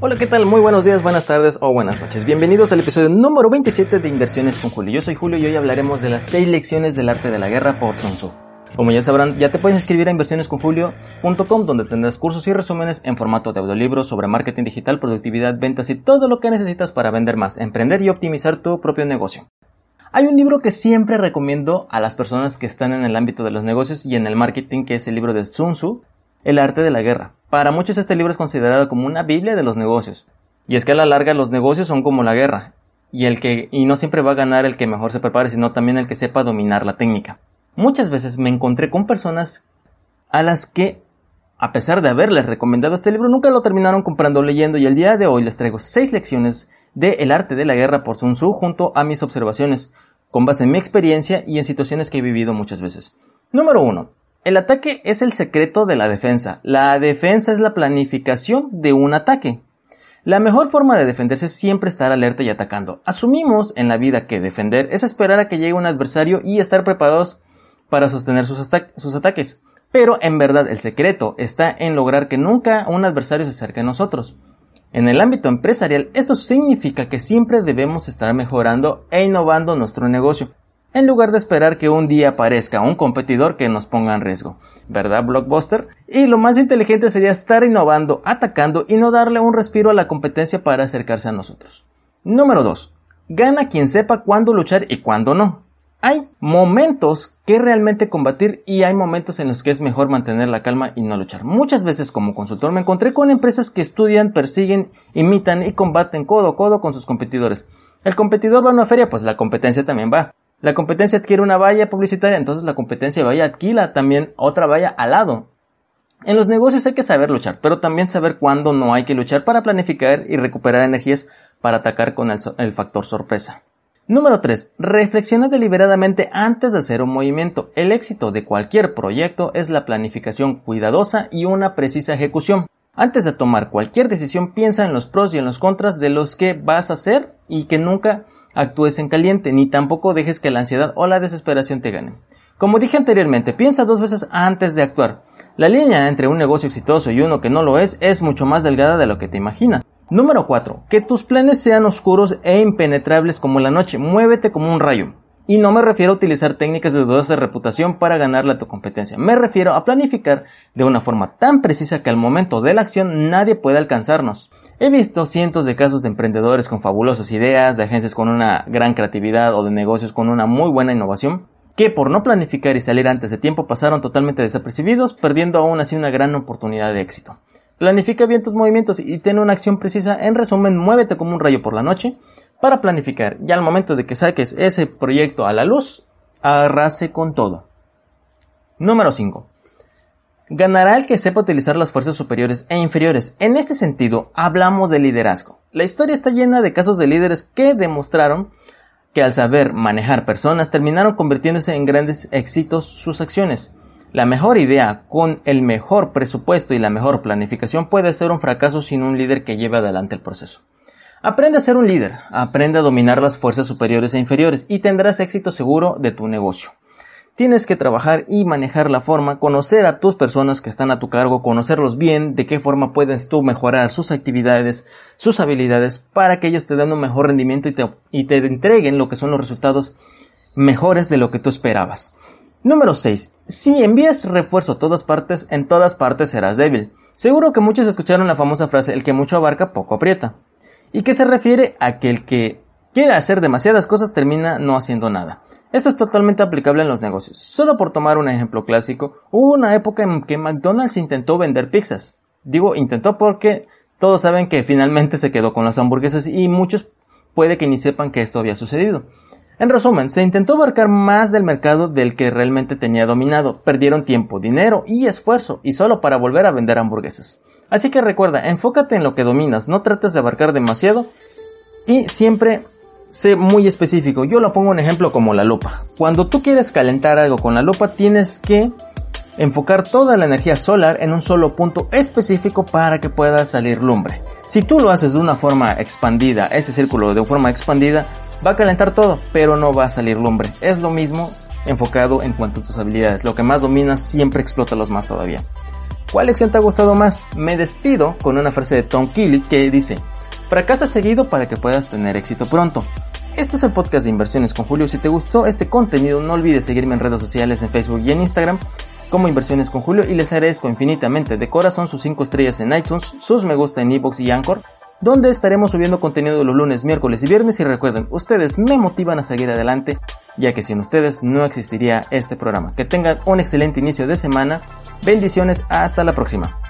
Hola, ¿qué tal? Muy buenos días, buenas tardes o buenas noches. Bienvenidos al episodio número 27 de Inversiones con Julio. Yo soy Julio y hoy hablaremos de las 6 lecciones del arte de la guerra por Sun Tzu. Como ya sabrán, ya te puedes inscribir a inversionesconjulio.com donde tendrás cursos y resúmenes en formato de audiolibros sobre marketing digital, productividad, ventas y todo lo que necesitas para vender más, emprender y optimizar tu propio negocio. Hay un libro que siempre recomiendo a las personas que están en el ámbito de los negocios y en el marketing, que es el libro de Sun Tzu, El arte de la guerra. Para muchos este libro es considerado como una Biblia de los negocios. Y es que a la larga los negocios son como la guerra. Y, el que, y no siempre va a ganar el que mejor se prepare, sino también el que sepa dominar la técnica. Muchas veces me encontré con personas a las que, a pesar de haberles recomendado este libro, nunca lo terminaron comprando o leyendo y el día de hoy les traigo seis lecciones de El arte de la guerra por Sun Tzu junto a mis observaciones, con base en mi experiencia y en situaciones que he vivido muchas veces. Número 1. El ataque es el secreto de la defensa. La defensa es la planificación de un ataque. La mejor forma de defenderse es siempre estar alerta y atacando. Asumimos en la vida que defender es esperar a que llegue un adversario y estar preparados para sostener sus, sus ataques. Pero en verdad el secreto está en lograr que nunca un adversario se acerque a nosotros. En el ámbito empresarial, esto significa que siempre debemos estar mejorando e innovando nuestro negocio en lugar de esperar que un día aparezca un competidor que nos ponga en riesgo. ¿Verdad, Blockbuster? Y lo más inteligente sería estar innovando, atacando y no darle un respiro a la competencia para acercarse a nosotros. Número 2. Gana quien sepa cuándo luchar y cuándo no. Hay momentos que realmente combatir y hay momentos en los que es mejor mantener la calma y no luchar. Muchas veces como consultor me encontré con empresas que estudian, persiguen, imitan y combaten codo a codo con sus competidores. El competidor va a una feria, pues la competencia también va. La competencia adquiere una valla publicitaria, entonces la competencia vaya adquiera también otra valla al lado. En los negocios hay que saber luchar, pero también saber cuándo no hay que luchar para planificar y recuperar energías para atacar con el, el factor sorpresa. Número 3. Reflexiona deliberadamente antes de hacer un movimiento. El éxito de cualquier proyecto es la planificación cuidadosa y una precisa ejecución. Antes de tomar cualquier decisión piensa en los pros y en los contras de los que vas a hacer y que nunca actúes en caliente, ni tampoco dejes que la ansiedad o la desesperación te ganen. Como dije anteriormente, piensa dos veces antes de actuar. La línea entre un negocio exitoso y uno que no lo es es mucho más delgada de lo que te imaginas. Número 4. Que tus planes sean oscuros e impenetrables como la noche. Muévete como un rayo. Y no me refiero a utilizar técnicas de dudosa reputación para ganarle a tu competencia. Me refiero a planificar de una forma tan precisa que al momento de la acción nadie puede alcanzarnos. He visto cientos de casos de emprendedores con fabulosas ideas, de agencias con una gran creatividad o de negocios con una muy buena innovación, que por no planificar y salir antes de tiempo pasaron totalmente desapercibidos, perdiendo aún así una gran oportunidad de éxito. Planifica bien tus movimientos y ten una acción precisa. En resumen, muévete como un rayo por la noche para planificar. Ya al momento de que saques ese proyecto a la luz, arrase con todo. Número 5. Ganará el que sepa utilizar las fuerzas superiores e inferiores. En este sentido, hablamos de liderazgo. La historia está llena de casos de líderes que demostraron que al saber manejar personas terminaron convirtiéndose en grandes éxitos sus acciones. La mejor idea con el mejor presupuesto y la mejor planificación puede ser un fracaso sin un líder que lleve adelante el proceso. Aprende a ser un líder, aprende a dominar las fuerzas superiores e inferiores y tendrás éxito seguro de tu negocio. Tienes que trabajar y manejar la forma, conocer a tus personas que están a tu cargo, conocerlos bien, de qué forma puedes tú mejorar sus actividades, sus habilidades, para que ellos te den un mejor rendimiento y te, y te entreguen lo que son los resultados mejores de lo que tú esperabas. Número 6. Si envías refuerzo a todas partes, en todas partes serás débil. Seguro que muchos escucharon la famosa frase el que mucho abarca poco aprieta y que se refiere a que el que quiere hacer demasiadas cosas termina no haciendo nada. Esto es totalmente aplicable en los negocios. Solo por tomar un ejemplo clásico, hubo una época en que McDonald's intentó vender pizzas. Digo intentó porque todos saben que finalmente se quedó con las hamburguesas y muchos puede que ni sepan que esto había sucedido. En resumen, se intentó abarcar más del mercado del que realmente tenía dominado. Perdieron tiempo, dinero y esfuerzo y solo para volver a vender hamburguesas. Así que recuerda, enfócate en lo que dominas, no trates de abarcar demasiado y siempre sé muy específico. Yo lo pongo un ejemplo como la lupa. Cuando tú quieres calentar algo con la lupa, tienes que enfocar toda la energía solar en un solo punto específico para que pueda salir lumbre. Si tú lo haces de una forma expandida, ese círculo de forma expandida, va a calentar todo, pero no va a salir lumbre. Es lo mismo enfocado en cuanto a tus habilidades. Lo que más dominas siempre explota los más todavía. ¿Cuál lección te ha gustado más? Me despido con una frase de Tom Kelly que dice, fracasa seguido para que puedas tener éxito pronto. Este es el podcast de inversiones con Julio. Si te gustó este contenido, no olvides seguirme en redes sociales, en Facebook y en Instagram como Inversiones con Julio y les agradezco infinitamente de corazón sus 5 estrellas en iTunes, sus me gusta en iBox y Anchor, donde estaremos subiendo contenido los lunes, miércoles y viernes y recuerden, ustedes me motivan a seguir adelante, ya que sin ustedes no existiría este programa. Que tengan un excelente inicio de semana, bendiciones, hasta la próxima.